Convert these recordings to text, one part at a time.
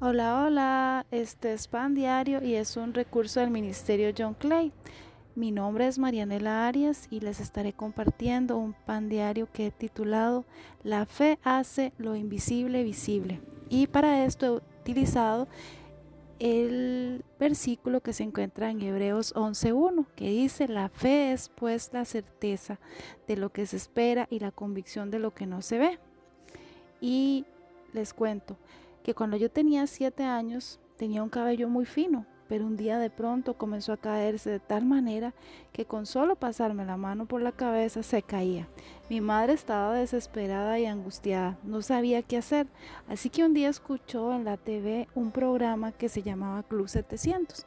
Hola, hola, este es Pan Diario y es un recurso del Ministerio John Clay. Mi nombre es Marianela Arias y les estaré compartiendo un pan diario que he titulado La fe hace lo invisible visible. Y para esto he utilizado el versículo que se encuentra en Hebreos 11.1, que dice, la fe es pues la certeza de lo que se espera y la convicción de lo que no se ve. Y les cuento, que cuando yo tenía siete años tenía un cabello muy fino, pero un día de pronto comenzó a caerse de tal manera que con solo pasarme la mano por la cabeza se caía. Mi madre estaba desesperada y angustiada, no sabía qué hacer, así que un día escuchó en la TV un programa que se llamaba Club 700,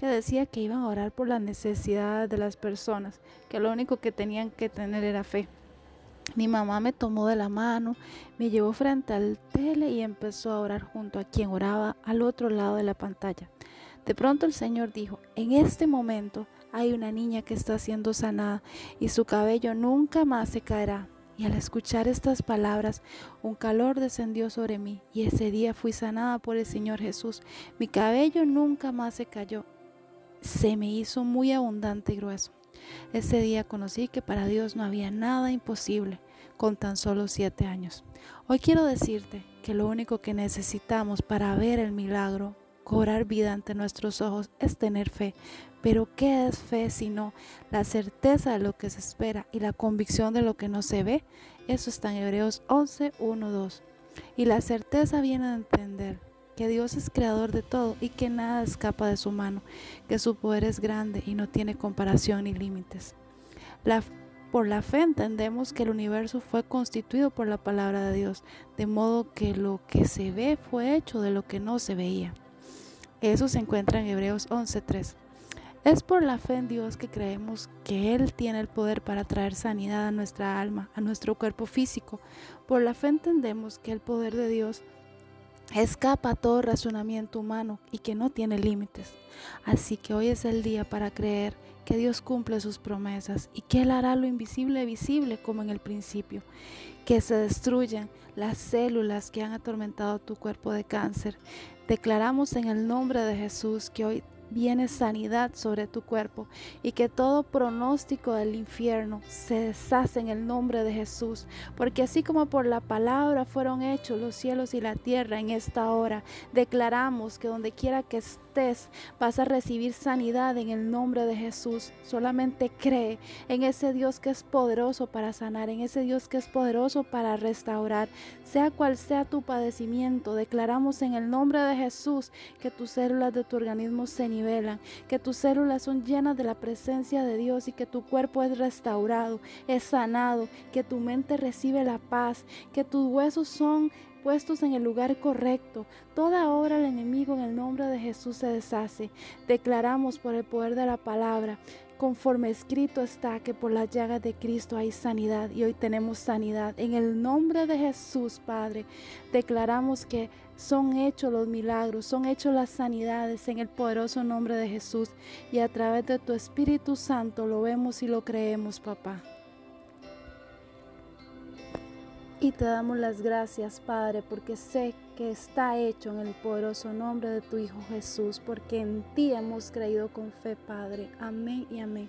que decía que iban a orar por las necesidades de las personas, que lo único que tenían que tener era fe. Mi mamá me tomó de la mano, me llevó frente al tele y empezó a orar junto a quien oraba al otro lado de la pantalla. De pronto el Señor dijo, en este momento hay una niña que está siendo sanada y su cabello nunca más se caerá. Y al escuchar estas palabras, un calor descendió sobre mí y ese día fui sanada por el Señor Jesús. Mi cabello nunca más se cayó. Se me hizo muy abundante y grueso. Ese día conocí que para Dios no había nada imposible con tan solo siete años. Hoy quiero decirte que lo único que necesitamos para ver el milagro, cobrar vida ante nuestros ojos, es tener fe. Pero ¿qué es fe sino la certeza de lo que se espera y la convicción de lo que no se ve? Eso está en Hebreos 11, 1, 2. Y la certeza viene a entender que Dios es creador de todo y que nada escapa de su mano, que su poder es grande y no tiene comparación ni límites. por la fe entendemos que el universo fue constituido por la palabra de Dios, de modo que lo que se ve fue hecho de lo que no se veía. Eso se encuentra en Hebreos 11:3. Es por la fe en Dios que creemos que Él tiene el poder para traer sanidad a nuestra alma, a nuestro cuerpo físico. Por la fe entendemos que el poder de Dios escapa a todo razonamiento humano y que no tiene límites. Así que hoy es el día para creer que Dios cumple sus promesas y que Él hará lo invisible visible como en el principio, que se destruyan las células que han atormentado tu cuerpo de cáncer. Declaramos en el nombre de Jesús que hoy viene sanidad sobre tu cuerpo y que todo pronóstico del infierno se deshace en el nombre de Jesús, porque así como por la palabra fueron hechos los cielos y la tierra en esta hora, declaramos que donde quiera que vas a recibir sanidad en el nombre de Jesús. Solamente cree en ese Dios que es poderoso para sanar, en ese Dios que es poderoso para restaurar, sea cual sea tu padecimiento, declaramos en el nombre de Jesús que tus células de tu organismo se que tus células son llenas de la presencia de Dios y que tu cuerpo es restaurado, es sanado, que tu mente recibe la paz, que tus huesos son puestos en el lugar correcto. Toda obra del enemigo en el nombre de Jesús se deshace. Declaramos por el poder de la palabra conforme escrito está que por las llagas de Cristo hay sanidad y hoy tenemos sanidad. En el nombre de Jesús, Padre, declaramos que son hechos los milagros, son hechos las sanidades en el poderoso nombre de Jesús y a través de tu Espíritu Santo lo vemos y lo creemos, papá. Y te damos las gracias, Padre, porque sé que está hecho en el poderoso nombre de tu Hijo Jesús, porque en ti hemos creído con fe, Padre. Amén y amén.